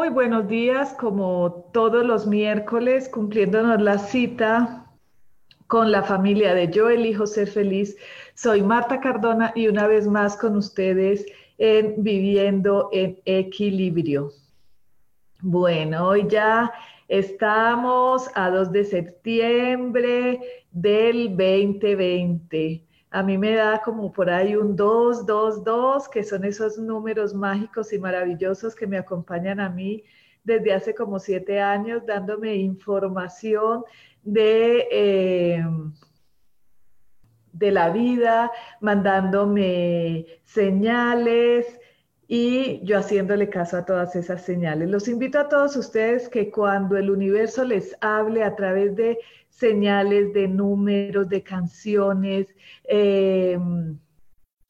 Muy buenos días, como todos los miércoles, cumpliéndonos la cita con la familia de Yo elijo ser feliz. Soy Marta Cardona y una vez más con ustedes en Viviendo en Equilibrio. Bueno, hoy ya estamos a 2 de septiembre del 2020 a mí me da como por ahí un 2, 2, 2, que son esos números mágicos y maravillosos que me acompañan a mí desde hace como siete años, dándome información de, eh, de la vida, mandándome señales y yo haciéndole caso a todas esas señales. Los invito a todos ustedes que cuando el universo les hable a través de señales de números, de canciones, em,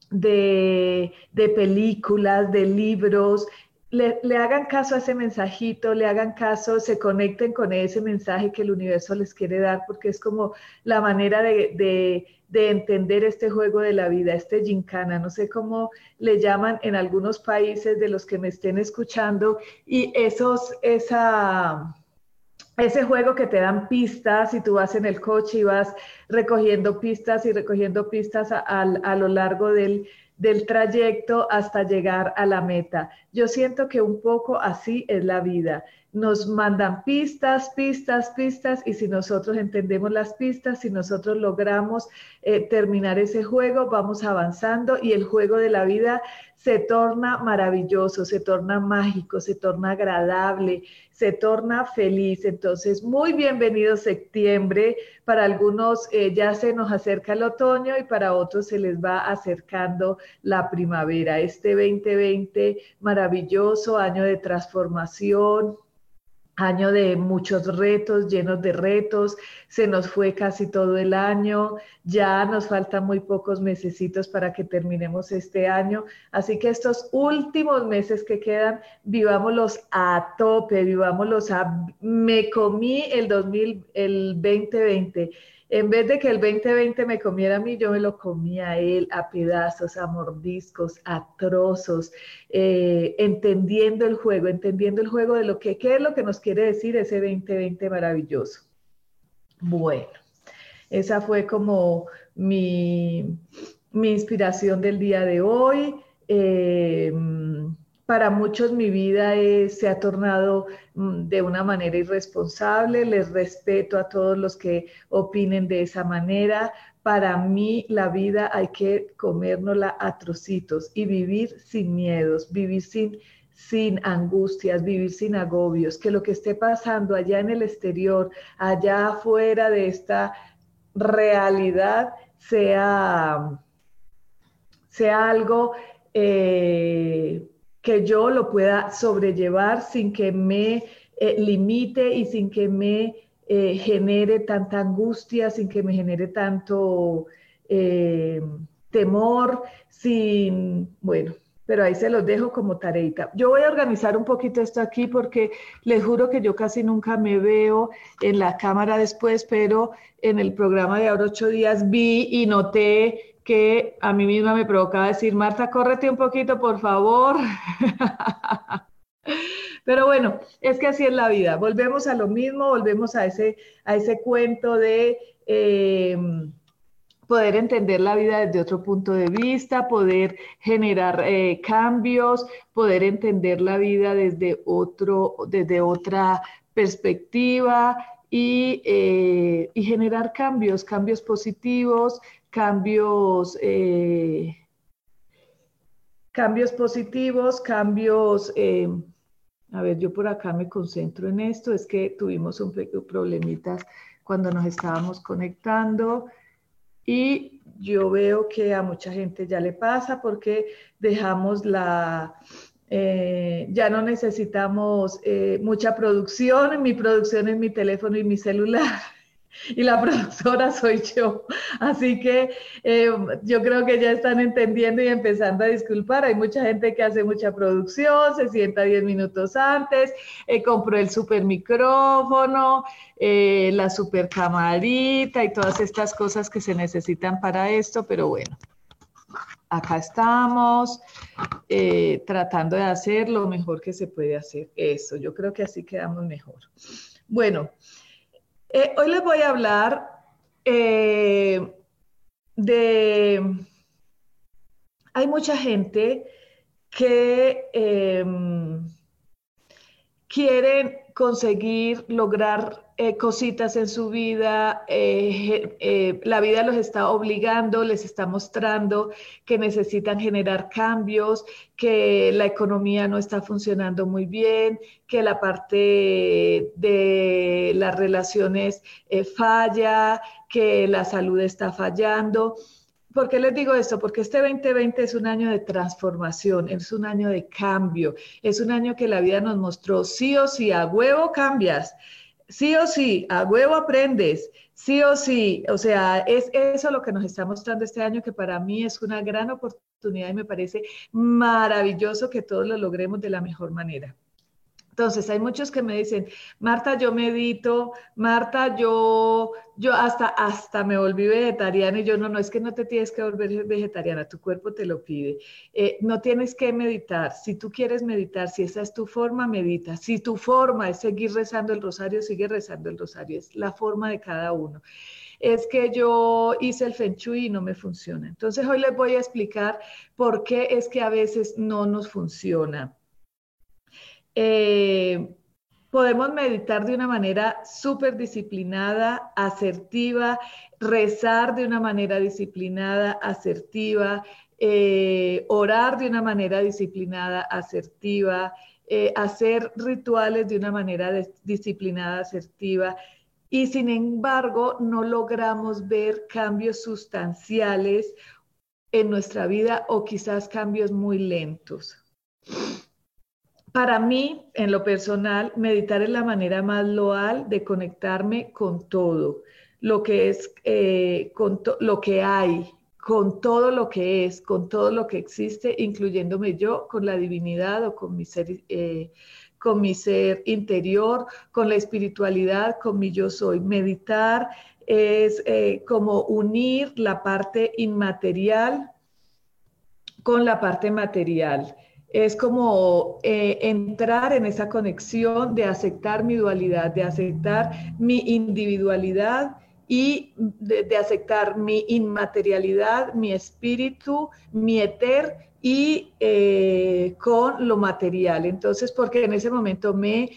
de, películas, de libros. Le, hagan caso a ese mensajito, le hagan caso, se conecten con ese mensaje que el universo les quiere dar, porque es como la manera de, entender este juego de la vida, este gincana, no sé cómo le llaman en algunos países de los que me estén escuchando, y esos, esa ese juego que te dan pistas y tú vas en el coche y vas recogiendo pistas y recogiendo pistas a, lo largo del, del, trayecto hasta llegar a la meta. Yo siento que un poco así es la vida nos mandan pistas, pistas, pistas, y si nosotros entendemos las pistas, si nosotros logramos eh, terminar ese juego, vamos avanzando y el juego de la vida se torna maravilloso, se torna mágico, se torna agradable, se torna feliz. Entonces, muy bienvenido septiembre. Para algunos eh, ya se nos acerca el otoño y para otros se les va acercando la primavera. Este 2020 maravilloso, año de transformación, año de muchos retos, llenos de retos, se nos fue casi todo el año, ya nos faltan muy pocos mesecitos para que terminemos este año, así que estos últimos meses que quedan, vivámoslos a tope, vivámoslos a, me comí el 2000, el 2020 en vez de que el 2020 me comiera a mí, yo me lo comía a él a pedazos, a mordiscos, a trozos, eh, entendiendo el juego, entendiendo el juego de lo que, qué es lo que nos quiere decir ese 2020 maravilloso. Bueno, esa fue como mi, inspiración del día de hoy. Eh, para muchos mi vida se ha tornado mm, de una manera irresponsable, les respeto a todos los que opinen de esa manera. Para mí la vida hay que comérnosla a trocitos y vivir sin miedos, vivir sin, sin angustias, vivir sin agobios, que lo que esté pasando allá en el exterior, allá afuera de esta realidad, sea, sea algo... Eh, que yo lo pueda sobrellevar sin que me eh, limite y sin que me eh, genere tanta angustia, sin que me genere tanto eh, temor, sin, bueno, pero ahí se los dejo como tareita. Yo voy a organizar un poquito esto aquí porque les juro que yo casi nunca me veo en la cámara después, pero en el programa de ahora ocho días vi y noté que a mí misma me provocaba decir, Marta, córrete un poquito, por favor. Pero bueno, es que así es la vida. Volvemos a lo mismo, volvemos a ese, a ese cuento de, em, poder entender la vida desde otro punto de vista, poder generar eh, cambios, poder entender la vida desde, otro, desde otra perspectiva y, eh, y generar cambios, cambios positivos, cambios, eh, cambios positivos, cambios... a ver, yo por acá me concentro en esto, es que tuvimos un problemitas cuando nos estábamos conectando. Y yo veo que a mucha gente ya le pasa porque dejamos la, eh, ya no necesitamos eh, mucha producción, mi producción es mi teléfono y mi celular. y la productora soy yo. Así que eh, yo creo que ya están entendiendo y empezando a disculpar. Hay mucha gente que hace mucha producción, se sienta 10 minutos antes, eh, compró el super micrófono, eh, la super camarita y todas estas cosas que se necesitan para esto, pero bueno. Acá estamos tratando de hacer lo mejor que se puede hacer. Eso, yo creo que así quedamos mejor. Bueno, eh, hoy les voy a hablar eh, de... Hay mucha gente que eh, quiere conseguir lograr eh, cositas en su vida, eh, eh, la vida los está obligando, les está mostrando que necesitan generar cambios, que la economía no está funcionando muy bien, que la parte de las relaciones falla, que la salud está fallando. ¿Por qué les digo esto? Porque este 2020 es un año de transformación, es un año de cambio, es un año que la vida nos mostró sí o sí, a huevo cambias sí o sí, a huevo aprendes, sí o sí, o sea, es eso lo que nos está mostrando este año que para mí es una gran oportunidad y me parece maravilloso que todos lo logremos de la mejor manera. Entonces, hay muchos que me dicen, Marta, yo medito, Marta, yo, yo hasta, hasta me volví vegetariana y yo no, no, es que no te tienes que volver vegetariana, tu cuerpo te lo pide. Eh, no tienes que meditar. Si tú quieres meditar, si esa es tu forma, medita. Si tu forma es seguir rezando el rosario, sigue rezando el rosario. Es la forma de cada uno es que yo hice el Feng Shui y no me funciona. Entonces hoy les voy a explicar por qué es que a veces no nos funciona. Eh, podemos meditar de una manera súper disciplinada, asertiva, rezar de una manera disciplinada, asertiva, eh, orar de una manera disciplinada, asertiva, eh, hacer rituales de una manera disciplinada, asertiva. Y sin embargo, no logramos ver cambios sustanciales en nuestra vida o quizás cambios muy lentos. Para mí, en lo personal, meditar es la manera más loal de conectarme con todo, lo que es, eh, con lo que hay, con todo lo que es, con todo lo que existe, incluyéndome yo, con la divinidad o con mi ser, eh, interior, con la espiritualidad, con mi yo soy. Meditar es eh, como unir la parte inmaterial con la parte material es como eh, entrar en esa conexión de aceptar mi dualidad, de aceptar mi individualidad y de, aceptar mi inmaterialidad, mi espíritu, mi eter y eh, con lo material. Entonces, porque en ese momento me,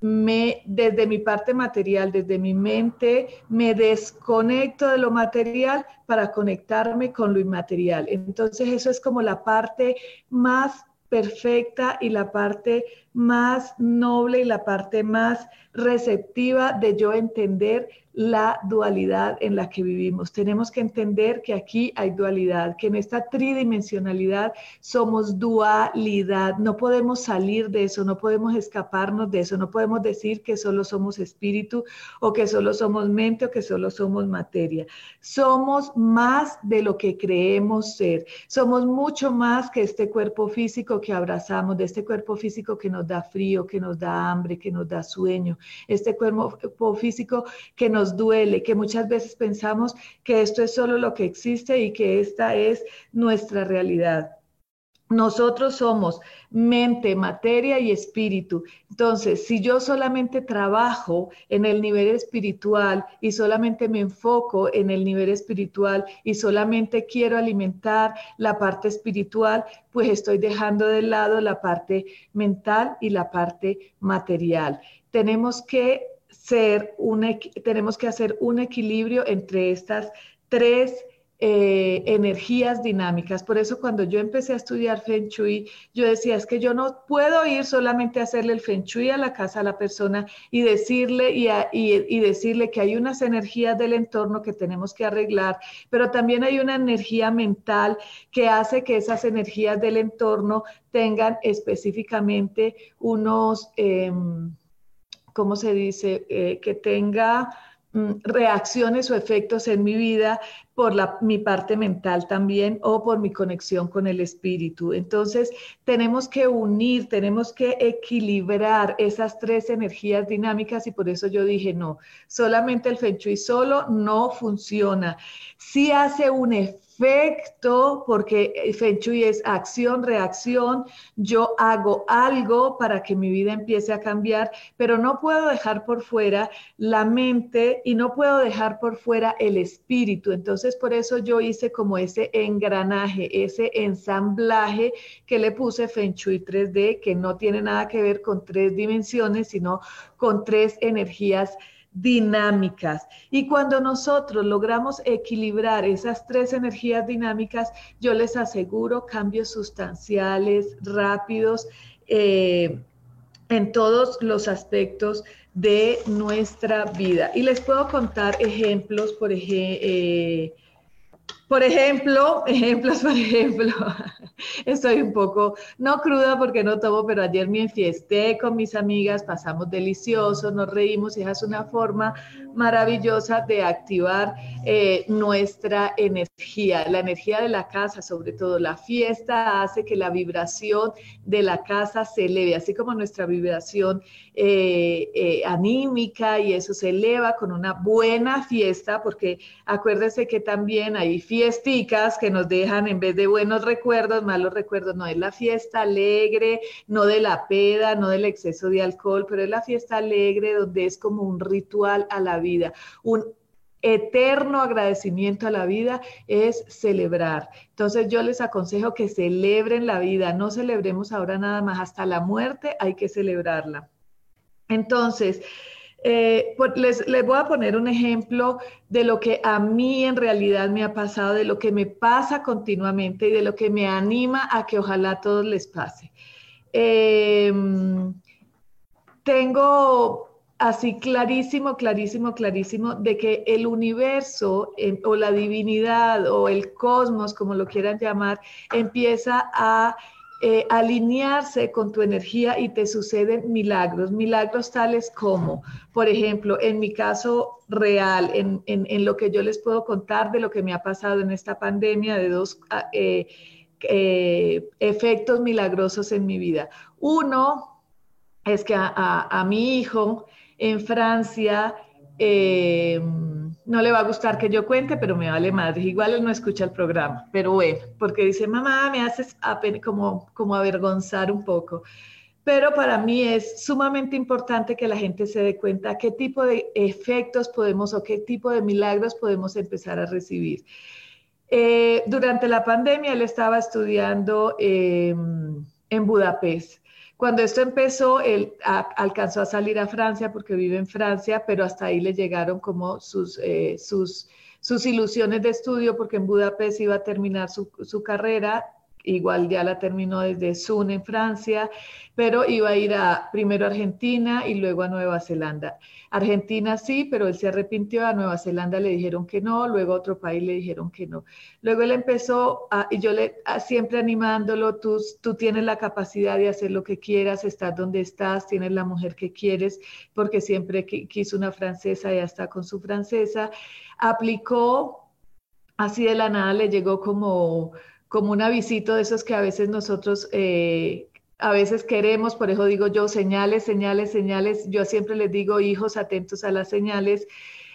me, desde mi parte material, desde mi mente, me desconecto de lo material para conectarme con lo inmaterial. Entonces, eso es como la parte más perfecta y la parte más noble y la parte más receptiva de yo entender la dualidad en la que vivimos. Tenemos que entender que aquí hay dualidad, que en esta tridimensionalidad somos dualidad. No podemos salir de eso, no podemos escaparnos de eso, no podemos decir que solo somos espíritu o que solo somos mente o que solo somos materia. Somos más de lo que creemos ser. Somos mucho más que este cuerpo físico que abrazamos, de este cuerpo físico que nos da frío, que nos da hambre, que nos da sueño, este cuerpo físico que nos duele, que muchas veces pensamos que esto es solo lo que existe y que esta es nuestra realidad. nosotros somos mente, materia y espíritu. Entonces, si yo solamente trabajo en el nivel espiritual y solamente me enfoco en el nivel espiritual y solamente quiero alimentar la parte espiritual, pues estoy dejando de lado la parte mental y la parte material. Tenemos que ser un, tenemos que hacer un equilibrio entre estas tres eh, energías dinámicas. Por eso cuando yo empecé a estudiar Feng Shui, yo decía, es que yo no puedo ir solamente a hacerle el Feng Shui a la casa a la persona y decirle, y, y decirle que hay unas energías del entorno que tenemos que arreglar, pero también hay una energía mental que hace que esas energías del entorno tengan específicamente unos, em, ¿cómo se dice? Eh, que tenga Mm, reacciones o efectos en mi vida por la, mi parte mental también o por mi conexión con el espíritu. Entonces, tenemos que unir, tenemos que equilibrar esas tres energías dinámicas y por eso yo dije, no, solamente el Feng Shui solo no funciona. Sí hace un efecto efecto, porque Feng Shui es acción, reacción, yo hago algo para que mi vida empiece a cambiar, pero no puedo dejar por fuera la mente y no puedo dejar por fuera el espíritu. Entonces, por eso yo hice como ese engranaje, ese ensamblaje que le puse Feng Shui 3D, que no tiene nada que ver con tres dimensiones, sino con tres energías dinámicas. Y cuando nosotros logramos equilibrar esas tres energías dinámicas, yo les aseguro cambios sustanciales, rápidos, eh, en todos los aspectos de nuestra vida. Y les puedo contar ejemplos, por ejemplo, eh, por ejemplo, ejemplos, por ejemplo, estoy un poco, no cruda porque no tomo, pero ayer me enfiesté con mis amigas, pasamos delicioso, nos reímos y es una forma maravillosa de activar eh, nuestra energía, la energía de la casa, sobre todo la fiesta hace que la vibración de la casa se eleve, así como nuestra vibración eh, eh, anímica y eso se eleva con una buena fiesta, porque acuérdense que también hay fiesticas que nos dejan en vez de buenos recuerdos, malos recuerdos, no es la fiesta alegre, no de la peda, no del exceso de alcohol, pero es la fiesta alegre donde es como un ritual a la vida vida. Un eterno agradecimiento a la vida es celebrar. Entonces yo les aconsejo que celebren la vida, no celebremos ahora nada más, hasta la muerte hay que celebrarla. Entonces, eh, pues, les, voy a poner un ejemplo de lo que a mí en realidad me ha pasado, de lo que me pasa continuamente y de lo que me anima a que ojalá a todos les pase. Em, tengo así clarísimo, clarísimo, clarísimo de que el universo eh, o la divinidad o el cosmos, como lo quieran llamar, empieza a eh, alinearse con tu energía y te suceden milagros, milagros tales como, por ejemplo, en mi caso real, en, en, lo que yo les puedo contar de lo que me ha pasado en esta pandemia, de dos ah, eh, efectos milagrosos en mi vida. Uno es que a, a mi hijo, en Francia. Eh, no le va a gustar que yo cuente, pero me vale madre. Igual él no escucha el programa, pero bueno, porque dice, mamá, me haces como, como avergonzar un poco. Pero para mí es sumamente importante que la gente se dé cuenta qué tipo de efectos podemos o qué tipo de milagros podemos empezar a recibir. Eh, durante la pandemia él estaba estudiando em, en Budapest cuando esto empezó, él alcanzó a salir a Francia porque vive en Francia, pero hasta ahí le llegaron como sus, eh, sus, sus ilusiones de estudio porque en Budapest iba a terminar su, su carrera igual ya la terminó desde Sun en Francia, pero iba a ir a primero a Argentina y luego a Nueva Zelanda. Argentina sí, pero él se arrepintió, a Nueva Zelanda le dijeron que no, luego a otro país le dijeron que no. Luego él empezó, a, y yo le siempre animándolo, tú, tú tienes la capacidad de hacer lo que quieras, estás donde estás, tienes la mujer que quieres, porque siempre quiso una francesa, ya está con su francesa. Aplicó, así de la nada le llegó como como un avisito de esos que a veces nosotros eh, a veces queremos, por eso digo yo, señales, señales, señales. Yo siempre les digo, hijos, atentos a las señales.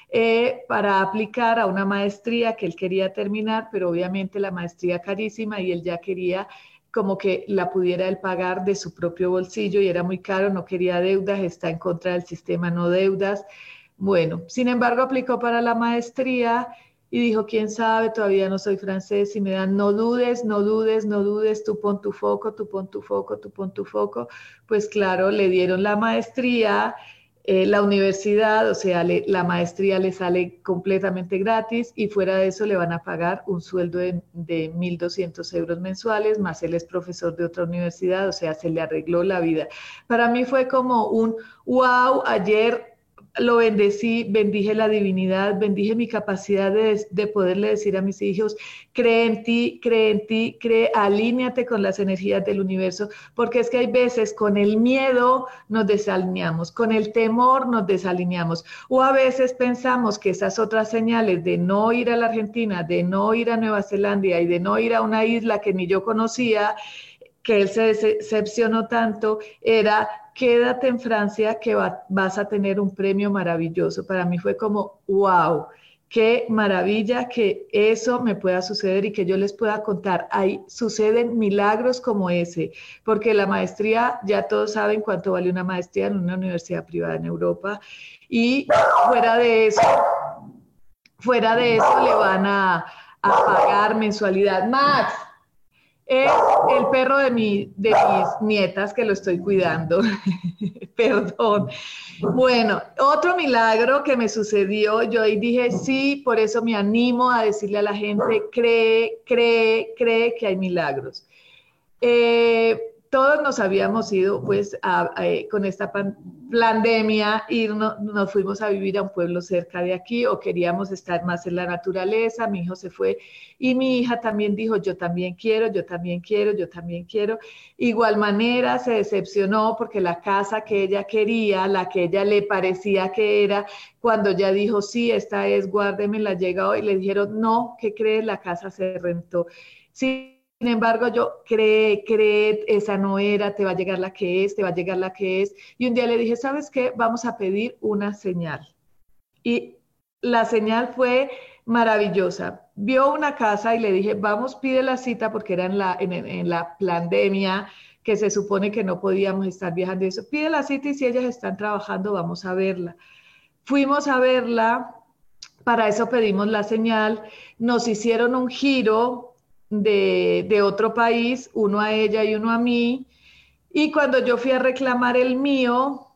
Eh, para aplicar a una maestría que él quería terminar, pero obviamente la maestría carísima y él ya quería como que la pudiera él pagar de su propio bolsillo y era muy caro, no quería deudas, está en contra del sistema no deudas. Bueno, sin embargo, aplicó para la maestría y dijo, quién sabe, todavía no soy francés y me dan, no dudes, no dudes, no dudes, tú pon tu foco, tú pon tu foco, tú pon tu foco. Pues claro, le dieron la maestría, eh, la universidad, o sea, la maestría le sale completamente gratis y fuera de eso le van a pagar un sueldo de, de 1.200 euros mensuales, más él es profesor de otra universidad, o sea, se le arregló la vida. Para mí fue como un, wow, ayer lo bendecí, bendije la divinidad, bendije mi capacidad de, poderle decir a mis hijos, cree en ti, cree en ti, cree, alíñate con las energías del universo, porque es que hay veces con el miedo nos desalineamos, con el temor nos desalineamos, o a veces pensamos que esas otras señales de no ir a la Argentina, de no ir a Nueva Zelanda y de no ir a una isla que ni yo conocía, que él se decepcionó tanto, era quédate en Francia que vas a tener un premio maravilloso. Para mí fue como, wow, qué maravilla que eso me pueda suceder y que yo les pueda contar. Ahí suceden milagros como ese, porque la maestría, ya todos saben cuánto vale una maestría en una universidad privada en Europa. Y fuera de eso, fuera de eso le van a, a pagar mensualidad. Max, es el perro de, mi, de mis nietas que lo estoy cuidando. Perdón. Bueno, otro milagro que me sucedió, yo ahí dije, sí, por eso me animo a decirle a la gente, cree, cree, cree que hay milagros. Eh, todos nos habíamos ido pues eh, con esta pandemia y nos fuimos a vivir a un pueblo cerca de aquí o queríamos estar más en la naturaleza, mi hijo se fue y mi hija también dijo, yo también quiero, yo también quiero, yo también quiero. Igual manera se decepcionó porque la casa que ella quería, la que ella le parecía que era, cuando ella dijo, sí, esta es, guárdeme, la llega hoy, le dijeron, no, ¿qué crees? La casa se rentó. Sí, sin embargo, yo cree, cree, esa no era, te va a llegar la que es, te va a llegar la que es. Y un día le dije, ¿sabes qué? Vamos a pedir una señal. Y la señal fue maravillosa. Vio una casa y le dije, vamos, pide la cita porque era en la, en, la pandemia que se supone que no podíamos estar viajando y eso. Pide la cita y si ellas están trabajando, vamos a verla. Fuimos a verla, para eso pedimos la señal, nos hicieron un giro de, otro país, uno a ella y uno a mí. Y cuando yo fui a reclamar el mío,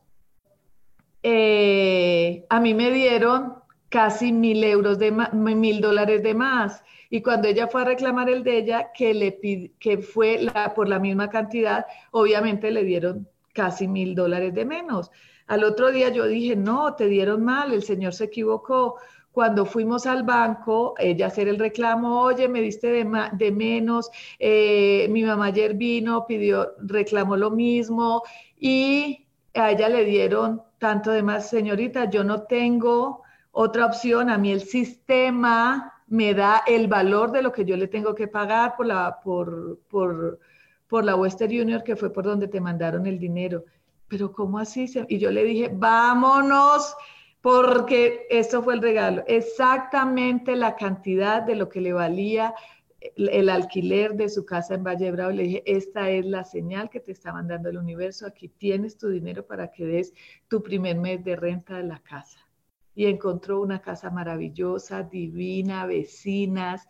eh, a mí me dieron casi mil euros de mil dólares de más. Y cuando ella fue a reclamar el de ella, que, le que fue por la misma cantidad, obviamente le dieron casi mil dólares de menos. Al otro día yo dije, no, te dieron mal, el señor se equivocó. Cuando fuimos al banco, ella hacer el reclamo, oye, me diste de, menos, eh, mi mamá ayer vino, pidió, reclamó lo mismo y a ella le dieron tanto de más, señorita, yo no tengo otra opción, a mí el sistema me da el valor de lo que yo le tengo que pagar por la, por, por, por la Western Union, que fue por donde te mandaron el dinero. Pero ¿cómo así? Y yo le dije, vámonos porque eso fue el regalo, exactamente la cantidad de lo que le valía el, alquiler de su casa en Valle Bravo. Le dije, esta es la señal que te está mandando el universo, aquí tienes tu dinero para que des tu primer mes de renta de la casa. Y encontró una casa maravillosa, divina, vecinas.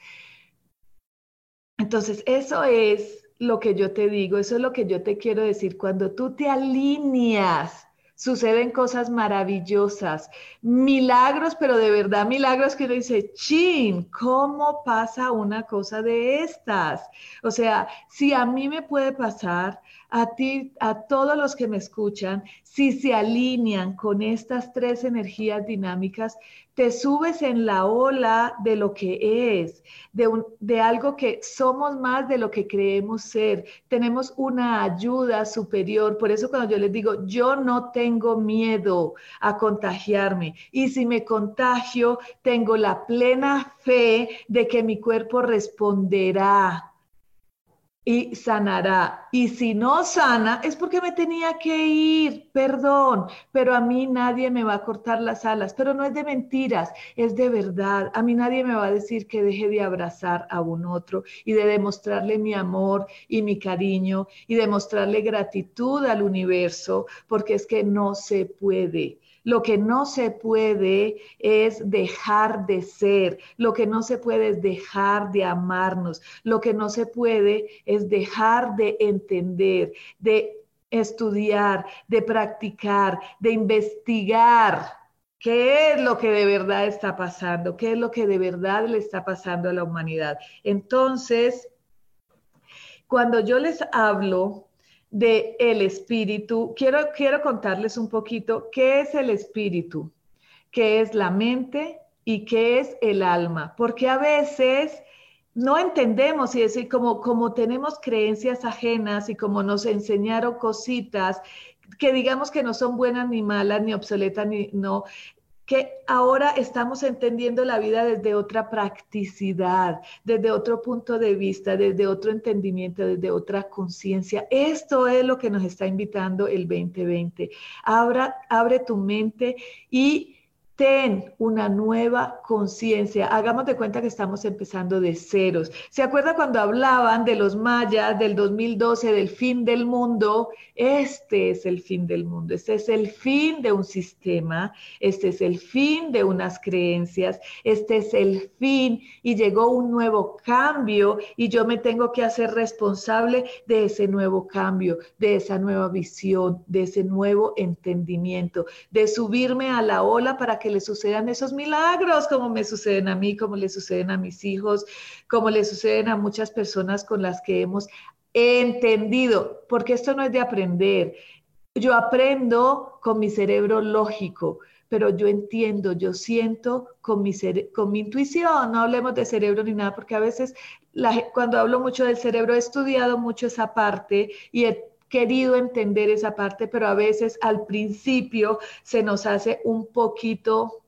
Entonces, eso es lo que yo te digo, eso es lo que yo te quiero decir. Cuando tú te alineas suceden cosas maravillosas, milagros, pero de verdad milagros que uno dice, chin, ¿cómo pasa una cosa de estas? O sea, si a mí me puede pasar, a ti, a todos los que me escuchan, si se alinean con estas tres energías dinámicas, te subes en la ola de lo que es, de, de algo que somos más de lo que creemos ser. Tenemos una ayuda superior. Por eso cuando yo les digo, yo no tengo miedo a contagiarme. Y si me contagio, tengo la plena fe de que mi cuerpo responderá y sanará. Y si no sana, es porque me tenía que ir, perdón, pero a mí nadie me va a cortar las alas, pero no es de mentiras, es de verdad. A mí nadie me va a decir que deje de abrazar a un otro y de demostrarle mi amor y mi cariño y demostrarle gratitud al universo, porque es que no se puede. Lo que no se puede es dejar de ser, lo que no se puede es dejar de amarnos, lo que no se puede es dejar de entender, de estudiar, de practicar, de investigar. ¿Qué es lo que de verdad está pasando? ¿Qué es lo que de verdad le está pasando a la humanidad? Entonces, cuando yo les hablo de el espíritu, quiero, quiero contarles un poquito qué es el espíritu, qué es la mente y qué es el alma, porque a veces no entendemos y decir como, como tenemos creencias ajenas y como nos enseñaron cositas que digamos que no son buenas ni malas ni obsoletas ni no que ahora estamos entendiendo la vida desde otra practicidad, desde otro punto de vista, desde otro entendimiento, desde otra conciencia. Esto es lo que nos está invitando el 2020. Abra, abre tu mente y Ten una nueva conciencia. Hagamos de cuenta que estamos empezando de ceros. ¿Se acuerda cuando hablaban de los mayas del 2012, del fin del mundo? Este es el fin del mundo. Este es el fin de un sistema. Este es el fin de unas creencias. Este es el fin y llegó un nuevo cambio y yo me tengo que hacer responsable de ese nuevo cambio, de esa nueva visión, de ese nuevo entendimiento, de subirme a la ola para que que le sucedan esos milagros, como me suceden a mí, como le suceden a mis hijos, como le suceden a muchas personas con las que hemos entendido, porque esto no es de aprender. Yo aprendo con mi cerebro lógico, pero yo entiendo, yo siento con mi, con mi intuición, no hablemos de cerebro ni nada, porque a veces cuando hablo mucho del cerebro he estudiado mucho esa parte y he querido entender esa parte, pero a veces al principio se nos hace un poquito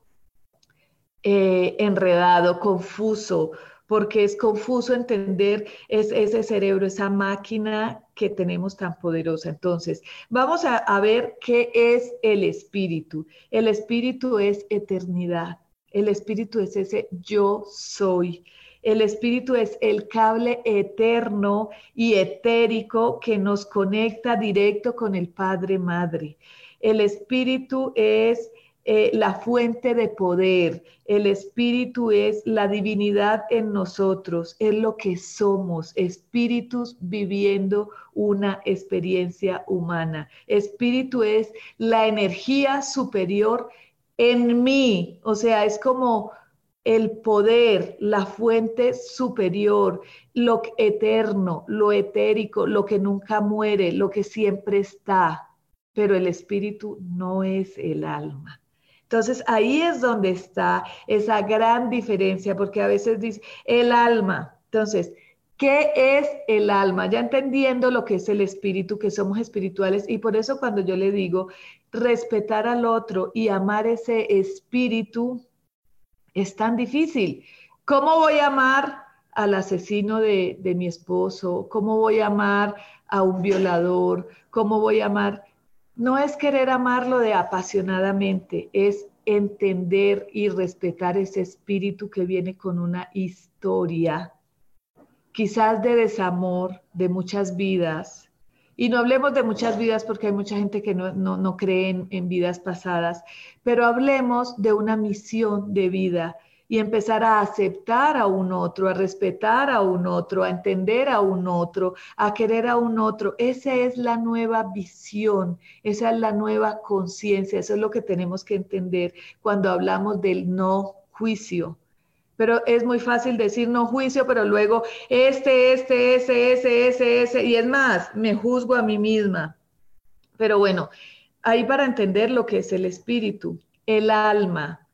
eh, enredado, confuso, porque es confuso entender ese cerebro, esa máquina que tenemos tan poderosa. Entonces, vamos a ver qué es el espíritu. El espíritu es eternidad. El espíritu es ese yo soy. El espíritu es el cable eterno y etérico que nos conecta directo con el Padre Madre. El espíritu es eh, la fuente de poder. El espíritu es la divinidad en nosotros, es lo que somos, espíritus viviendo una experiencia humana. Espíritu es la energía superior en mí, o sea, es como el poder, la fuente superior, lo eterno, lo etérico, lo que nunca muere, lo que siempre está, pero el espíritu no es el alma. Entonces ahí es donde está esa gran diferencia, porque a veces dice el alma. Entonces, ¿qué es el alma? Ya entendiendo lo que es el espíritu, que somos espirituales, y por eso cuando yo le digo respetar al otro y amar ese espíritu, es tan difícil. ¿Cómo voy a amar al asesino de, mi esposo? ¿Cómo voy a amar a un violador? ¿Cómo voy a amar? No es querer amarlo de apasionadamente, es entender y respetar ese espíritu que viene con una historia, quizás de desamor de muchas vidas, y no hablemos de muchas vidas porque hay mucha gente que no, cree en, vidas pasadas, pero hablemos de una misión de vida y empezar a aceptar a un otro, a respetar a un otro, a entender a un otro, a querer a un otro. Esa es la nueva visión, esa es la nueva conciencia, eso es lo que tenemos que entender cuando hablamos del no juicio pero es muy fácil decir no juicio, pero luego este, este, ese, ese, ese, ese, y es más, me juzgo a mí misma. Pero bueno, ahí para entender lo que es el espíritu, el alma.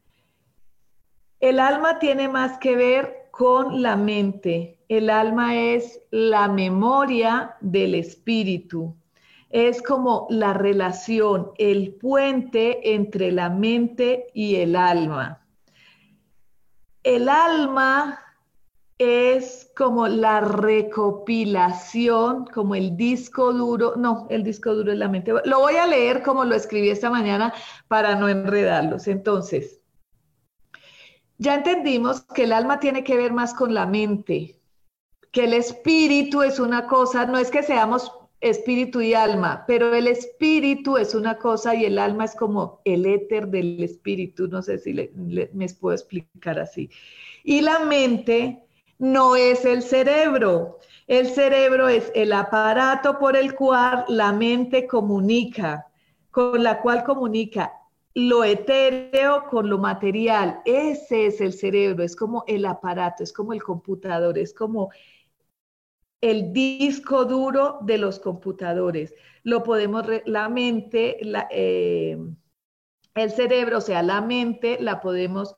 El alma tiene más que ver con la mente. El alma es la memoria del espíritu. Es como la relación, el puente entre la mente y el alma. El alma es como la recopilación, como el disco duro, no, el disco duro es la mente. Lo voy a leer como lo escribí esta mañana para no enredarlos. Entonces, ya entendimos que el alma tiene que ver más con la mente, que el espíritu es una cosa, no es que seamos espíritu y alma, pero el espíritu es una cosa y el alma es como el éter del espíritu, no sé si me puedo explicar así. Y la mente no es el cerebro. El cerebro es el aparato por el cual la mente comunica, con la cual comunica lo etéreo con lo material. Ese es el cerebro, es como el aparato, es como el computador, es como el disco duro de los computadores. Lo podemos, la mente, eh, el cerebro, o sea, la mente, la podemos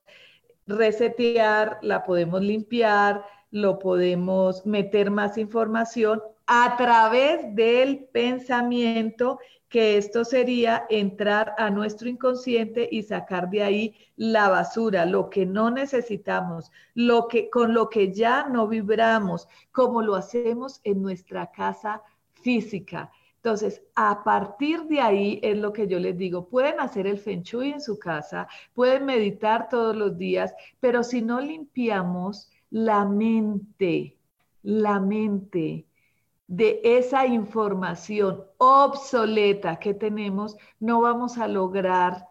resetear, la podemos limpiar, lo podemos meter más información a través del pensamiento, que esto sería entrar a nuestro inconsciente y sacar de ahí la basura, lo que no necesitamos, lo que con lo que ya no vibramos, como lo hacemos en nuestra casa física. Entonces, a partir de ahí es lo que yo les digo, pueden hacer el feng shui en su casa, pueden meditar todos los días, pero si no limpiamos la mente, la mente de esa información obsoleta que tenemos, no vamos a lograr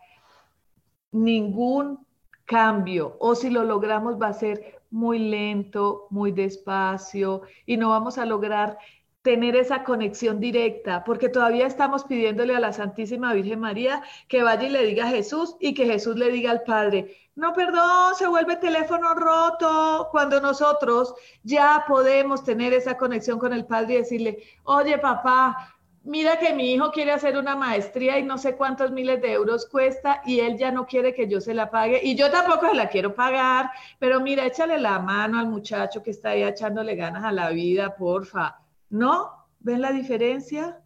ningún cambio. O si lo logramos va a ser muy lento, muy despacio y no vamos a lograr tener esa conexión directa, porque todavía estamos pidiéndole a la Santísima Virgen María que vaya y le diga a Jesús y que Jesús le diga al Padre, no, perdón, se vuelve teléfono roto cuando nosotros ya podemos tener esa conexión con el Padre y decirle, oye papá, mira que mi hijo quiere hacer una maestría y no sé cuántos miles de euros cuesta y él ya no quiere que yo se la pague y yo tampoco se la quiero pagar, pero mira, échale la mano al muchacho que está ahí echándole ganas a la vida, porfa. ¿No? ¿Ven la diferencia?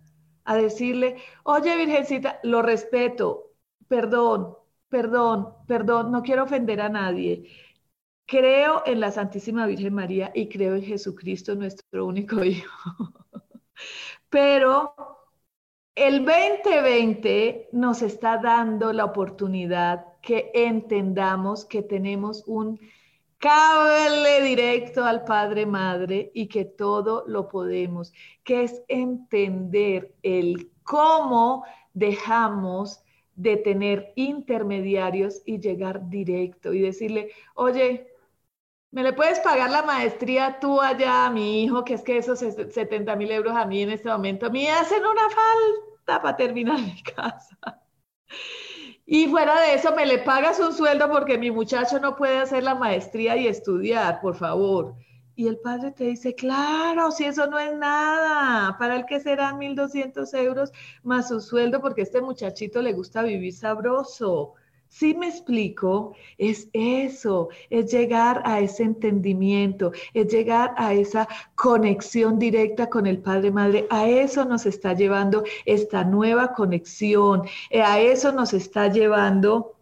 A decirle, oye Virgencita, lo respeto, perdón, perdón, perdón, no quiero ofender a nadie. Creo en la Santísima Virgen María y creo en Jesucristo, nuestro único Hijo. Pero el 2020 nos está dando la oportunidad que entendamos que tenemos un cable directo al Padre Madre y que todo lo podemos, que es entender el cómo dejamos de tener intermediarios y llegar directo y decirle, oye, ¿me le puedes pagar la maestría tú allá a mi hijo, que es que esos 70 mil euros a mí en este momento me hacen una falta para terminar mi casa? Y fuera de eso, me le pagas un sueldo porque mi muchacho no puede hacer la maestría y estudiar, por favor. Y el padre te dice, claro, si eso no es nada, para el que serán 1.200 euros más su sueldo, porque a este muchachito le gusta vivir sabroso. Si me explico, es eso, es llegar a ese entendimiento, es llegar a esa conexión directa con el Padre Madre. A eso nos está llevando esta nueva conexión, eh, a eso nos está llevando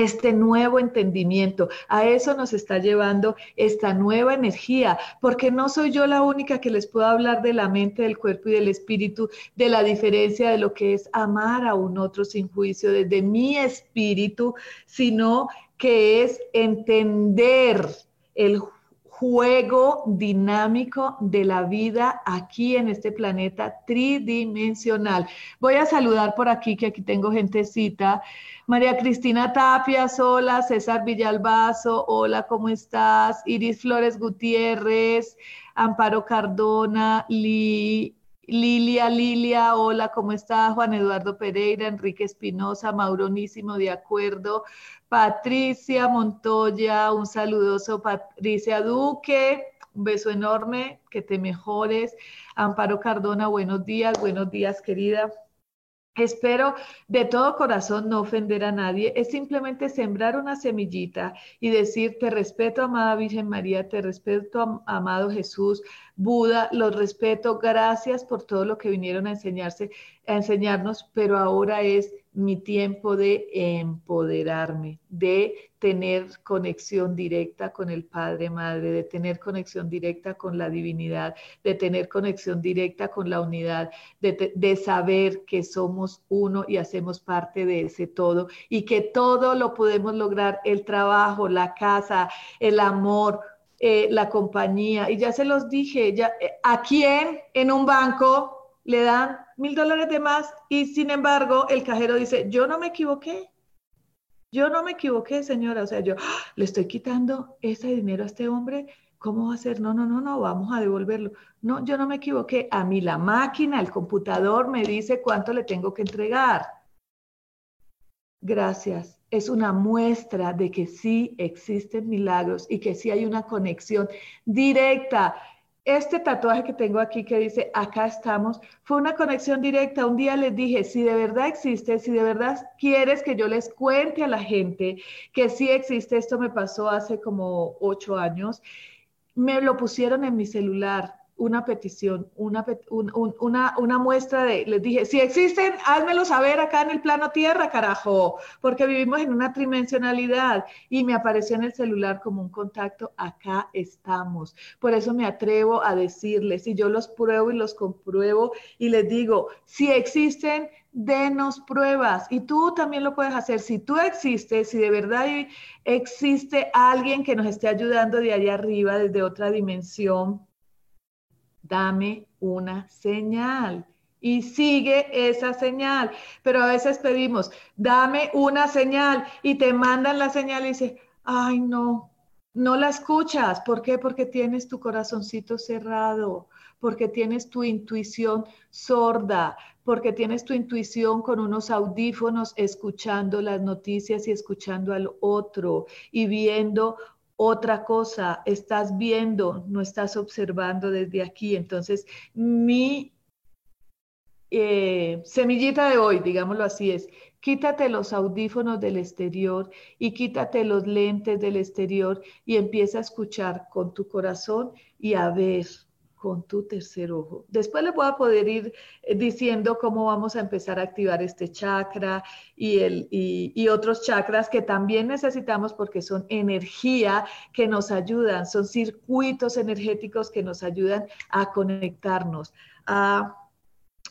este nuevo entendimiento. A eso nos está llevando esta nueva energía, porque no soy yo la única que les puedo hablar de la mente, del cuerpo y del espíritu, de la diferencia de lo que es amar a un otro sin juicio desde mi espíritu, sino que es entender el juego dinámico de la vida aquí en este planeta tridimensional. Voy a saludar por aquí, que aquí tengo gentecita. María Cristina Tapia, hola, César Villalbazo, hola, ¿cómo estás? Iris Flores Gutiérrez, Amparo Cardona, Lilia, Lilia, hola, ¿cómo estás? Juan Eduardo Pereira, Enrique Espinosa, Mauronísimo, de acuerdo. Patricia Montoya, un saludoso Patricia Duque, un beso enorme, que te mejores. Amparo Cardona, buenos días, buenos días querida. Espero de todo corazón no ofender a nadie, es simplemente sembrar una semillita y decir, te respeto, amada Virgen María, te respeto, amado Jesús, Buda, los respeto, gracias por todo lo que vinieron a enseñarse, a enseñarnos, pero ahora es mi tiempo de empoderarme, de tener conexión directa con el Padre, Madre, de tener conexión directa con la divinidad, de tener conexión directa con la unidad, de, de, saber que somos uno y hacemos parte de ese todo y que todo lo podemos lograr, el trabajo, la casa, el amor, eh, la compañía. Y ya se los dije, ya, eh, ¿a quién en un banco le dan mil dólares de más y sin embargo el cajero dice, yo no me equivoqué? Yo no me equivoqué, señora. O sea, yo ¡ah! le estoy quitando ese dinero a este hombre. ¿Cómo va a ser? No, no, no, no, vamos a devolverlo. No, yo no me equivoqué. A mí la máquina, el computador me dice cuánto le tengo que entregar. Gracias. Es una muestra de que sí existen milagros y que sí hay una conexión directa. Este tatuaje que tengo aquí que dice, acá estamos, fue una conexión directa. Un día les dije, si de verdad existe, si de verdad quieres que yo les cuente a la gente que sí existe, esto me pasó hace como ocho años, me lo pusieron en mi celular una petición, una, una, una, muestra de, les dije, si existen, házmelo saber acá en el plano tierra, carajo, porque vivimos en una tridimensionalidad y me apareció en el celular como un contacto, acá estamos. Por eso me atrevo a decirles, y yo los pruebo y los compruebo y les digo, si existen, denos pruebas y tú también lo puedes hacer. Si tú existes, si de verdad existe alguien que nos esté ayudando de allá arriba, desde otra dimensión, dame una señal y sigue esa señal. Pero a veces pedimos, dame una señal y te mandan la señal y dices, ay no, no la escuchas. ¿Por qué? Porque tienes tu corazoncito cerrado, porque tienes tu intuición sorda, porque tienes tu intuición con unos audífonos escuchando las noticias y escuchando al otro y viendo otra cosa, estás viendo, no estás observando desde aquí. Entonces, mi eh, semillita de hoy, digámoslo así, es quítate los audífonos del exterior y quítate los lentes del exterior y empieza a escuchar con tu corazón y a ver con tu tercer ojo. Después les voy a poder ir eh, diciendo cómo vamos a empezar a activar este chakra y, el, y, otros chakras que también necesitamos porque son energía que nos ayudan, son circuitos energéticos que nos ayudan a conectarnos, a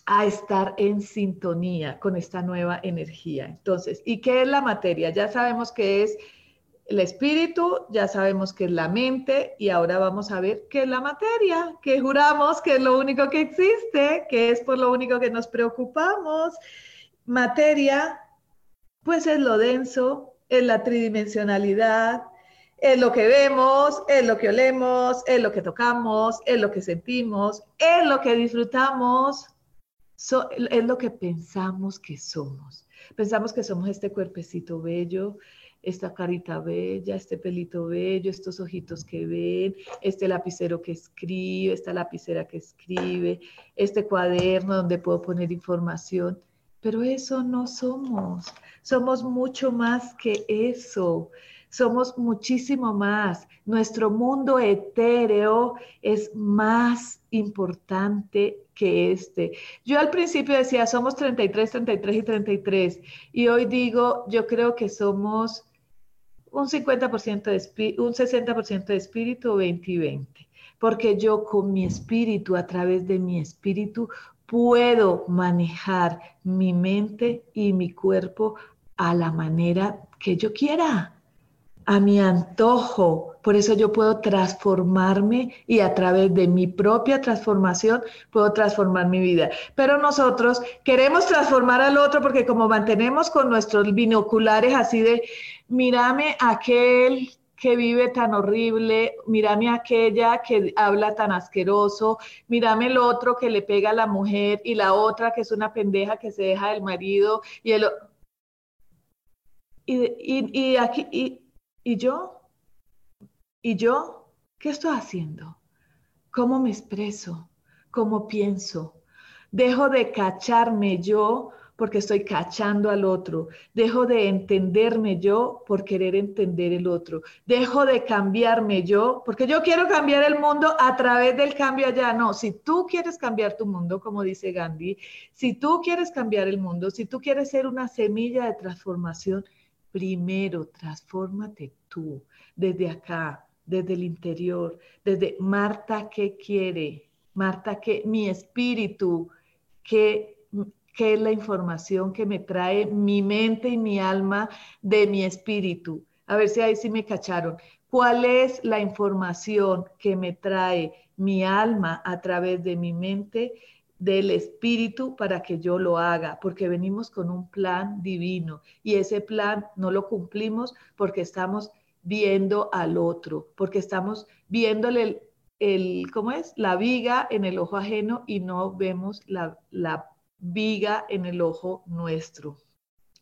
a estar en sintonía con esta nueva energía. Entonces, ¿y qué es la materia? Ya sabemos que es el espíritu, ya sabemos que es la mente y ahora vamos a ver qué es la materia, que juramos que es lo único que existe, que es por lo único que nos preocupamos. Materia, pues es lo denso, es la tridimensionalidad, es lo que vemos, es lo que olemos, es lo que tocamos, es lo que sentimos, es lo que disfrutamos, es lo que pensamos que somos. Pensamos que somos este cuerpecito bello, esta carita bella, este pelito bello, estos ojitos que ven, este lapicero que escribe, esta lapicera que escribe, este cuaderno donde puedo poner información. Pero eso no somos. Somos mucho más que eso. Somos muchísimo más. Nuestro mundo etéreo es más importante que este. Yo al principio decía, somos 33, 33 y 33. Y hoy digo, yo creo que somos un 50% de un 60% de espíritu, 20 y 20. Porque yo con mi espíritu, a través de mi espíritu, puedo manejar mi mente y mi cuerpo a la manera que yo quiera, a mi antojo. Por eso yo puedo transformarme y a través de mi propia transformación puedo transformar mi vida. Pero nosotros queremos transformar al otro porque como mantenemos con nuestros binoculares así de, mírame aquel que vive tan horrible, mírame aquella que habla tan asqueroso, mírame el otro que le pega a la mujer y la otra que es una pendeja que se deja del marido y el y, aquí y, y yo y yo qué estoy haciendo cómo me expreso cómo pienso dejo de cacharme yo porque estoy cachando al otro. Dejo de entenderme yo por querer entender el otro. Dejo de cambiarme yo porque yo quiero cambiar el mundo a través del cambio allá. No, si tú quieres cambiar tu mundo, como dice Gandhi, si tú quieres cambiar el mundo, si tú quieres ser una semilla de transformación, primero transfórmate tú desde acá, desde el interior, desde Marta, ¿qué quiere? Marta, ¿qué? Mi espíritu, ¿qué, ¿qué es la información que me trae mi mente y mi alma de mi espíritu? A ver si ahí sí me cacharon. ¿Cuál es la información que me trae mi alma a través de mi mente, del espíritu para que yo lo haga? Porque venimos con un plan divino y ese plan no lo cumplimos porque estamos viendo al otro, porque estamos viéndole el, ¿cómo es? La viga en el ojo ajeno y no vemos la, la viga en el ojo nuestro.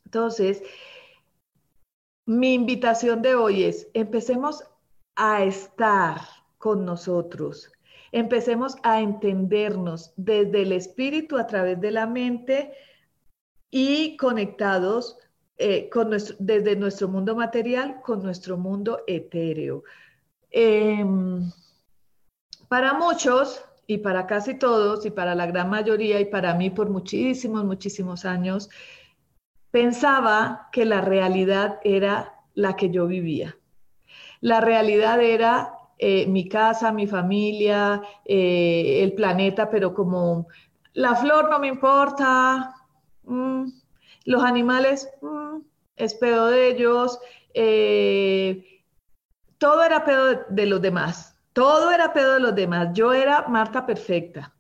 Entonces, mi invitación de hoy es, empecemos a estar con nosotros, empecemos a entendernos desde el espíritu a través de la mente y conectados eh, desde nuestro mundo material con nuestro mundo etéreo. Em, para muchos, y para casi todos, y para la gran mayoría, y para mí por muchísimos, muchísimos años, pensaba que la realidad era la que yo vivía. La realidad era eh, mi casa, mi familia, eh, el planeta, pero como la flor no me importa, mm, los animales, mm, es pedo de ellos, eh, todo era pedo de, los demás, todo era pedo de los demás. Yo era Marta perfecta.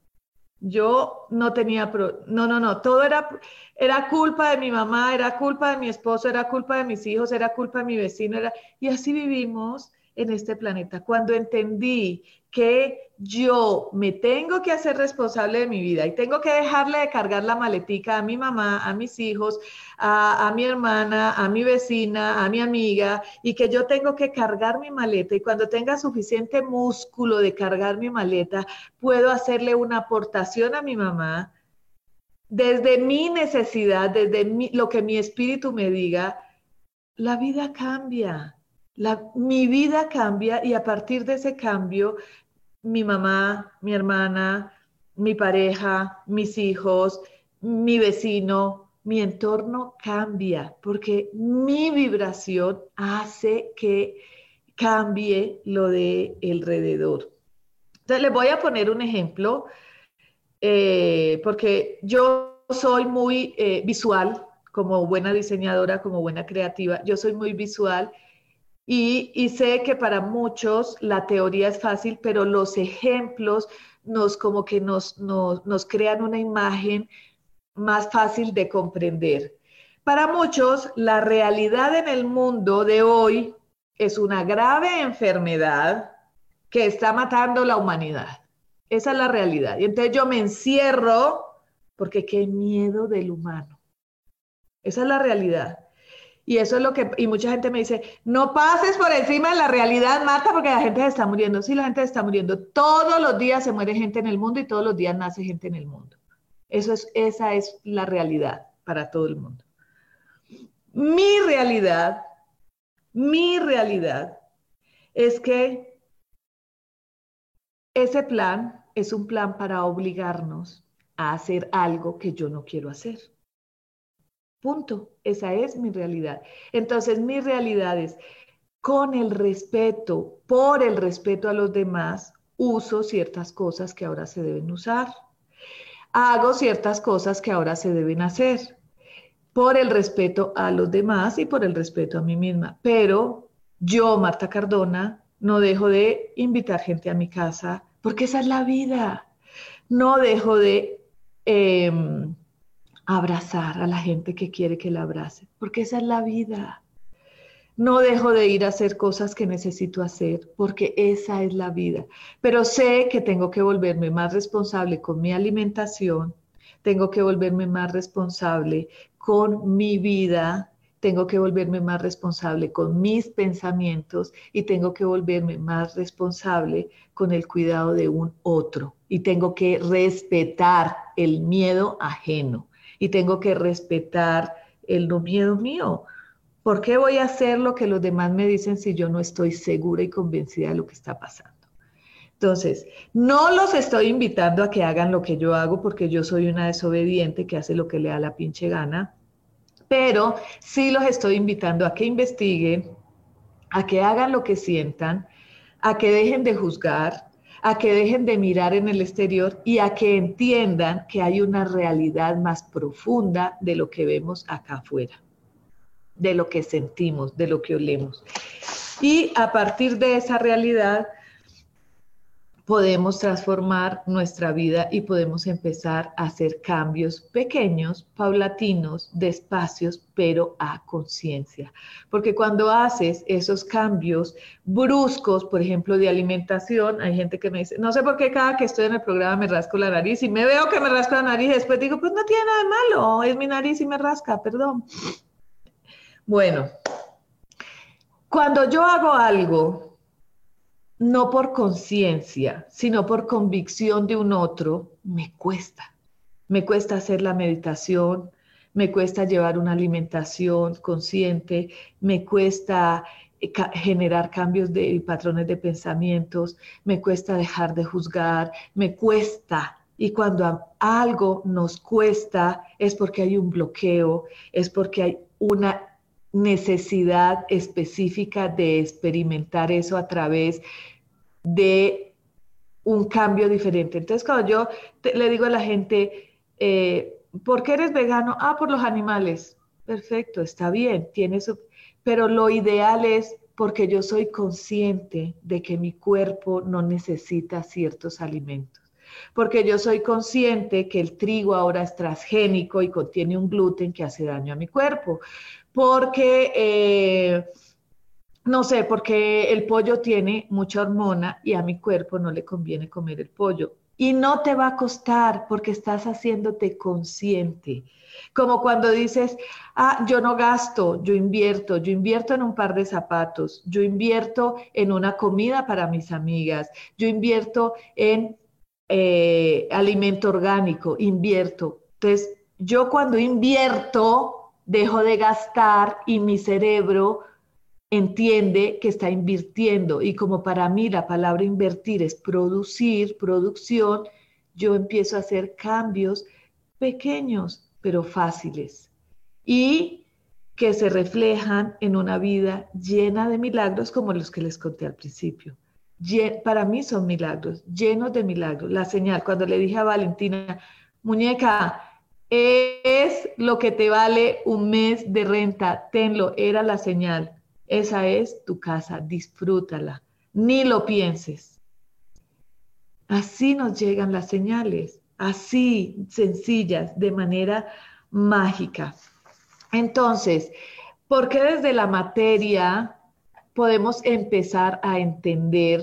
Yo no tenía, no, no, no, todo era, era culpa de mi mamá, era culpa de mi esposo, era culpa de mis hijos, era culpa de mi vecino, era, y así vivimos en este planeta. Cuando entendí que yo me tengo que hacer responsable de mi vida y tengo que dejarle de cargar la maletica a mi mamá, a mis hijos, a, mi hermana, a mi vecina, a mi amiga, y que yo tengo que cargar mi maleta y cuando tenga suficiente músculo de cargar mi maleta, puedo hacerle una aportación a mi mamá desde mi necesidad, desde lo que mi espíritu me diga, la vida cambia. mi vida cambia y a partir de ese cambio mi mamá, mi hermana, mi pareja, mis hijos, mi vecino, mi entorno cambia porque mi vibración hace que cambie lo de alrededor. Entonces, les voy a poner un ejemplo eh, porque yo soy muy eh, visual, como buena diseñadora, como buena creativa, yo soy muy visual y, sé que para muchos la teoría es fácil, pero los ejemplos nos como que nos, nos, crean una imagen más fácil de comprender. Para muchos, la realidad en el mundo de hoy es una grave enfermedad que está matando la humanidad. Esa es la realidad. Y entonces yo me encierro porque qué miedo del humano. Esa es la realidad. Y eso es lo que, y mucha gente me dice, no pases por encima de la realidad, Marta, porque la gente se está muriendo. Sí, la gente se está muriendo. Todos los días se muere gente en el mundo y todos los días nace gente en el mundo. Eso es, esa es la realidad para todo el mundo. Mi realidad, mi realidad es que ese plan es un plan para obligarnos a hacer algo que yo no quiero hacer. Punto. Esa es mi realidad. Entonces, mi realidad es, con el respeto, por el respeto a los demás, uso ciertas cosas que ahora se deben usar. Hago ciertas cosas que ahora se deben hacer por el respeto a los demás y por el respeto a mí misma. Pero yo, Marta Cardona, no dejo de invitar gente a mi casa porque esa es la vida. No dejo de... Em, abrazar a la gente que quiere que la abrace, porque esa es la vida. No dejo de ir a hacer cosas que necesito hacer, porque esa es la vida. Pero sé que tengo que volverme más responsable con mi alimentación, tengo que volverme más responsable con mi vida, tengo que volverme más responsable con mis pensamientos y tengo que volverme más responsable con el cuidado de un otro. Y tengo que respetar el miedo ajeno y tengo que respetar el no miedo mío. ¿Por qué voy a hacer lo que los demás me dicen si yo no estoy segura y convencida de lo que está pasando? Entonces, no los estoy invitando a que hagan lo que yo hago porque yo soy una desobediente que hace lo que le da la pinche gana, pero sí los estoy invitando a que investiguen, a que hagan lo que sientan, a que dejen de juzgar, a que dejen de mirar en el exterior y a que entiendan que hay una realidad más profunda de lo que vemos acá afuera, de lo que sentimos, de lo que olemos. Y a partir de esa realidad, podemos transformar nuestra vida y podemos empezar a hacer cambios pequeños, paulatinos, despacios, pero a conciencia. Porque cuando haces esos cambios bruscos, por ejemplo, de alimentación, hay gente que me dice, no sé por qué cada que estoy en el programa me rasco la nariz y me veo que me rasco la nariz después digo, pues no tiene nada de malo, es mi nariz y me rasca, perdón. Bueno, cuando yo hago algo no por conciencia, sino por convicción de un otro, me cuesta. Me cuesta hacer la meditación, me cuesta llevar una alimentación consciente, me cuesta eh, generar cambios de patrones de pensamientos, me cuesta dejar de juzgar, me cuesta. Y cuando algo nos cuesta es porque hay un bloqueo, es porque hay una necesidad específica de experimentar eso a través de un cambio diferente. Entonces, cuando yo le digo a la gente, eh, ¿por qué eres vegano? Ah, por los animales. Perfecto, está bien, tiene su... Pero lo ideal es porque yo soy consciente de que mi cuerpo no necesita ciertos alimentos porque yo soy consciente que el trigo ahora es transgénico y contiene un gluten que hace daño a mi cuerpo, porque, eh, no sé, porque el pollo tiene mucha hormona y a mi cuerpo no le conviene comer el pollo. Y no te va a costar porque estás haciéndote consciente. Como cuando dices, ah, yo no gasto, yo invierto, yo invierto en un par de zapatos, yo invierto en una comida para mis amigas, yo invierto en eh, alimento orgánico, invierto. Entonces, yo cuando invierto, dejo de gastar y mi cerebro entiende que está invirtiendo. Y como para mí la palabra invertir es producir, producción, yo empiezo a hacer cambios pequeños, pero fáciles. Y que se reflejan en una vida llena de milagros como los que les conté al principio. Para mí son milagros, llenos de milagros. La señal, cuando le dije a Valentina, muñeca, es lo que te vale un mes de renta. Tenlo, era la señal. Esa es tu casa, disfrútala. Ni lo pienses. Así nos llegan las señales, así sencillas, de manera mágica. Entonces, ¿por qué desde la materia podemos empezar a entender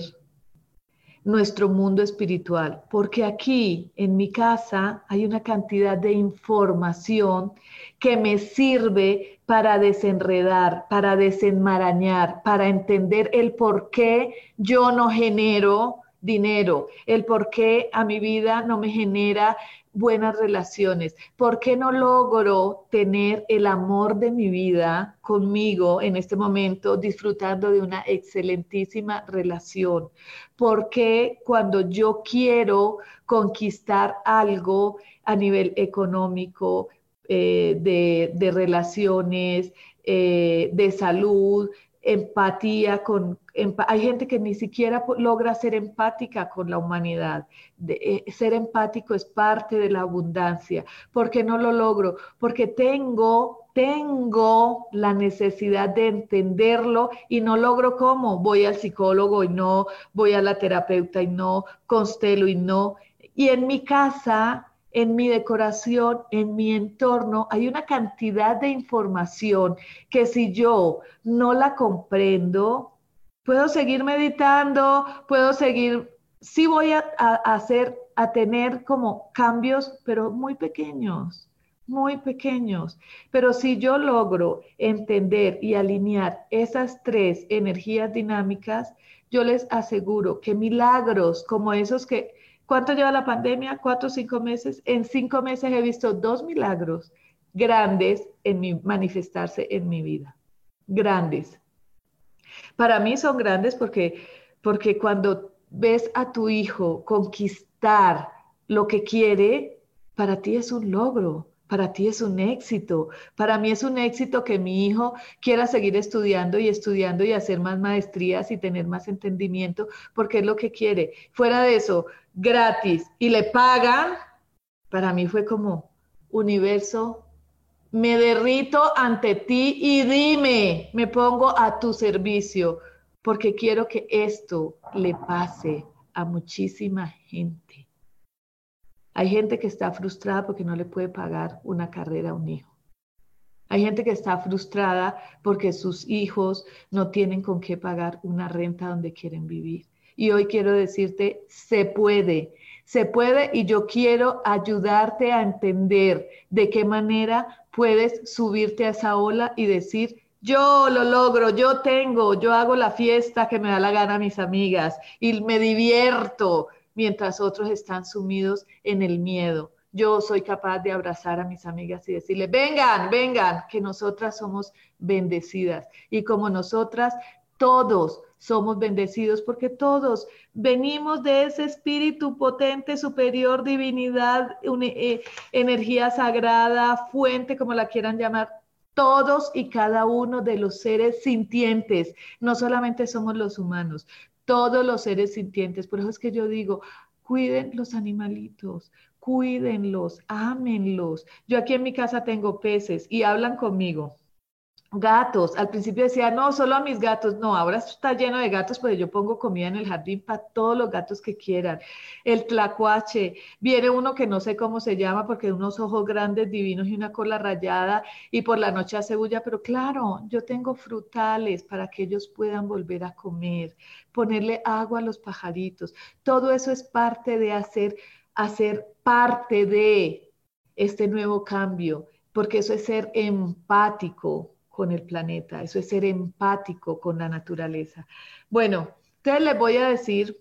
nuestro mundo espiritual, porque aquí en mi casa hay una cantidad de información que me sirve para desenredar, para desenmarañar, para entender el por qué yo no genero dinero, el por qué a mi vida no me genera buenas relaciones? ¿Por qué no logro tener el amor de mi vida conmigo en este momento, disfrutando de una excelentísima relación? ¿Por qué cuando yo quiero conquistar algo a nivel económico, eh, de, relaciones, eh, de salud, empatía con... hay gente que ni siquiera logra ser empática con la humanidad. Eh, ser empático es parte de la abundancia. ¿Por qué no lo logro? Porque tengo, tengo la necesidad de entenderlo y no logro cómo. Voy al psicólogo y no, voy a la terapeuta y no, constelo y no. Y en mi casa en mi decoración, en mi entorno, hay una cantidad de información que si yo no la comprendo, puedo seguir meditando, puedo seguir, sí voy a, hacer, a tener como cambios, pero muy pequeños, muy pequeños. Pero si yo logro entender y alinear esas tres energías dinámicas, yo les aseguro que milagros como esos que ¿Cuánto lleva la pandemia? Cuatro o cinco meses. En cinco meses he visto dos milagros grandes en mi, manifestarse en mi vida. Grandes. Para mí son grandes porque, porque cuando ves a tu hijo conquistar lo que quiere, para ti es un logro, para ti es un éxito. Para mí es un éxito que mi hijo quiera seguir estudiando y estudiando y hacer más maestrías y tener más entendimiento, porque es lo que quiere. Fuera de eso, gratis y le pagan, para mí fue como, universo, me derrito ante ti y dime, me pongo a tu servicio, porque quiero que esto le pase a muchísima gente. Hay gente que está frustrada porque no le puede pagar una carrera a un hijo. Hay gente que está frustrada porque sus hijos no tienen con qué pagar una renta donde quieren vivir. Y hoy quiero decirte, se puede, se puede y yo quiero ayudarte a entender de qué manera puedes subirte a esa ola y decir, yo lo logro, yo tengo, yo hago la fiesta que me da la gana a mis amigas y me divierto mientras otros están sumidos en el miedo. Yo soy capaz de abrazar a mis amigas y decirle, vengan, vengan, que nosotras somos bendecidas. Y como nosotras, todos somos bendecidos porque todos venimos de ese espíritu potente, superior, divinidad, eh, energía sagrada, fuente, como la quieran llamar. Todos y cada uno de los seres sintientes, no solamente somos los humanos, todos los seres sintientes. Por eso es que yo digo, cuiden los animalitos, cuídenlos, ámenlos. Yo aquí en mi casa tengo peces y hablan conmigo Gatos. Al principio decía, no, solo a mis gatos. No, ahora está lleno de gatos, pero yo pongo comida en el jardín para todos los gatos que quieran. El tlacuache. Viene uno que no sé cómo se llama porque unos ojos grandes, divinos y una cola rayada y por la noche hace bulla. Pero claro, yo tengo frutales para que ellos puedan volver a comer, ponerle agua a los pajaritos. Todo eso es parte de hacer, hacer parte de este nuevo cambio, porque eso es ser empático con el planeta, eso es ser empático con la naturaleza. Bueno, entonces les voy a decir,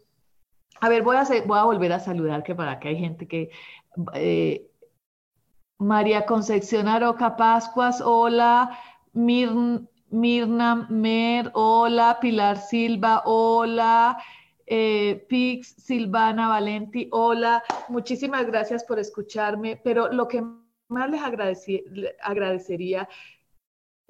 a ver, voy a, volver a saludar, que para que hay gente que... Eh, María Concepción Aroca Pascuas, hola. Mirna Mer, hola. Pilar Silva, hola. Eh, Pix, Silvana Valenti, hola. Muchísimas gracias por escucharme, pero lo que más les agradecería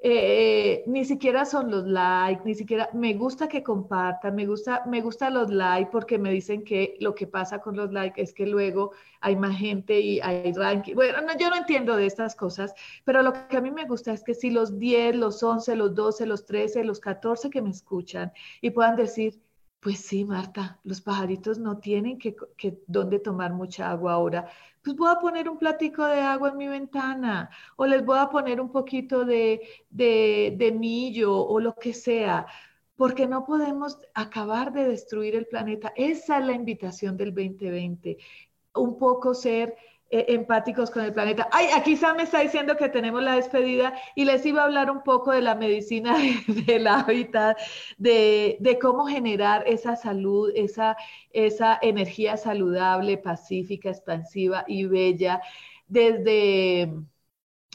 eh, ni siquiera son los likes, ni siquiera me gusta que compartan, me gusta, me gusta los likes porque me dicen que lo que pasa con los likes es que luego hay más gente y hay ranking. Bueno, yo no entiendo de estas cosas, pero lo que a mí me gusta es que si los 10, los 11, los 12, los 13, los 14 que me escuchan y puedan decir, pues sí, Marta, los pajaritos no tienen que, que dónde tomar mucha agua ahora. Pues voy a poner un platico de agua en mi ventana o les voy a poner un poquito de, de, millo o lo que sea, porque no podemos acabar de destruir el planeta. Esa es la invitación del 2020. Un poco ser eh, empáticos con el planeta. Ay, aquí Sam me está diciendo que tenemos la despedida y les iba a hablar un poco de la medicina del hábitat, de, de, cómo generar esa salud, esa, esa energía saludable, pacífica, expansiva y bella desde,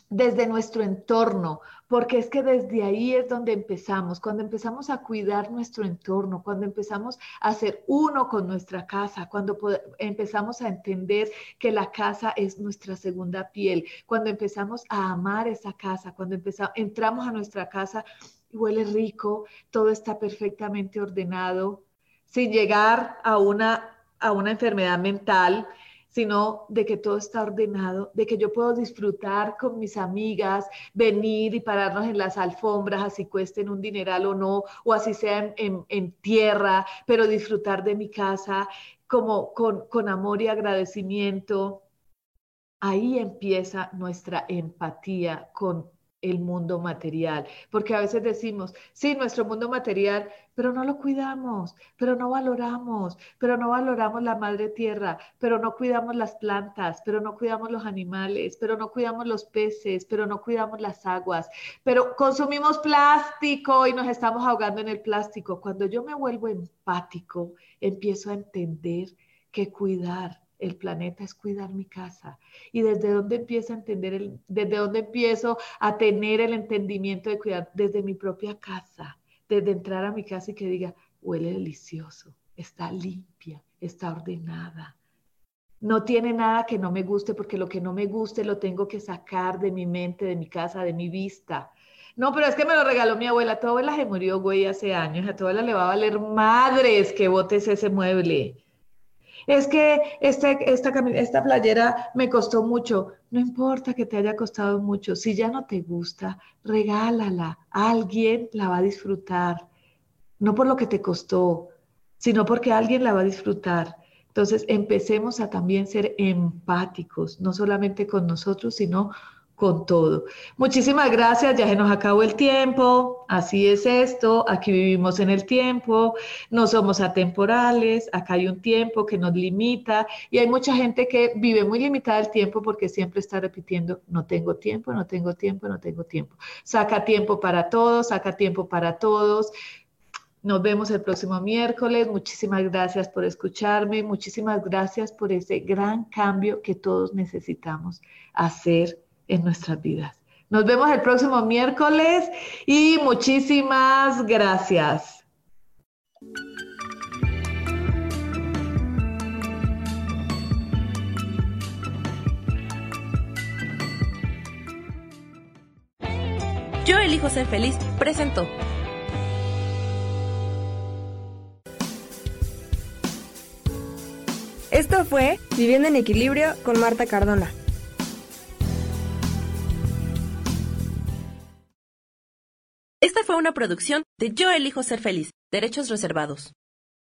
desde nuestro entorno, porque es que desde ahí es donde empezamos, cuando empezamos a cuidar nuestro entorno, cuando empezamos a ser uno con nuestra casa, cuando empezamos a entender que la casa es nuestra segunda piel, cuando empezamos a amar esa casa, cuando empezamos, entramos a nuestra casa y huele rico, todo está perfectamente ordenado, sin llegar a una, a una enfermedad mental, sino de que todo está ordenado, de que yo puedo disfrutar con mis amigas, venir y pararnos en las alfombras, así cuesten un dineral o no, o así sea en, tierra, pero disfrutar de mi casa como con, con amor y agradecimiento. Ahí empieza nuestra empatía con el mundo material, porque a veces decimos, sí, nuestro mundo material, pero no lo cuidamos, pero no valoramos, pero no valoramos la madre tierra, pero no cuidamos las plantas, pero no cuidamos los animales, pero no cuidamos los peces, pero no cuidamos las aguas, pero consumimos plástico y nos estamos ahogando en el plástico. Cuando yo me vuelvo empático, empiezo a entender que cuidar el planeta es cuidar mi casa. ¿Y desde dónde empiezo a entender, el, desde dónde empiezo a tener el entendimiento de cuidar? Desde mi propia casa, desde entrar a mi casa y que diga, huele delicioso, está limpia, está ordenada. No tiene nada que no me guste porque lo que no me guste lo tengo que sacar de mi mente, de mi casa, de mi vista. No, pero es que me lo regaló mi abuela. Tu abuela se murió, güey, hace años. A tu abuela le va a valer madres que botes ese mueble es que este, esta, esta playera me costó mucho. No importa que te haya costado mucho, si ya no te gusta, regálala. Alguien la va a disfrutar, no por lo que te costó, sino porque alguien la va a disfrutar. Entonces, empecemos a también ser empáticos, no solamente con nosotros, sino con todo. Muchísimas gracias, ya se nos acabó el tiempo, así es esto, aquí vivimos en el tiempo, no somos atemporales, acá hay un tiempo que nos limita y hay mucha gente que vive muy limitada el tiempo porque siempre está repitiendo, no tengo tiempo, no tengo tiempo, no tengo tiempo. Saca tiempo para todos, saca tiempo para todos. Nos vemos el próximo miércoles. Muchísimas gracias por escucharme. Muchísimas gracias por ese gran cambio que todos necesitamos hacer en nuestras vidas. Nos vemos el próximo miércoles y muchísimas gracias. Yo elijo ser feliz presentó. Esto fue Viviendo en Equilibrio con Marta Cardona. Una producción de Yo elijo ser feliz, derechos reservados.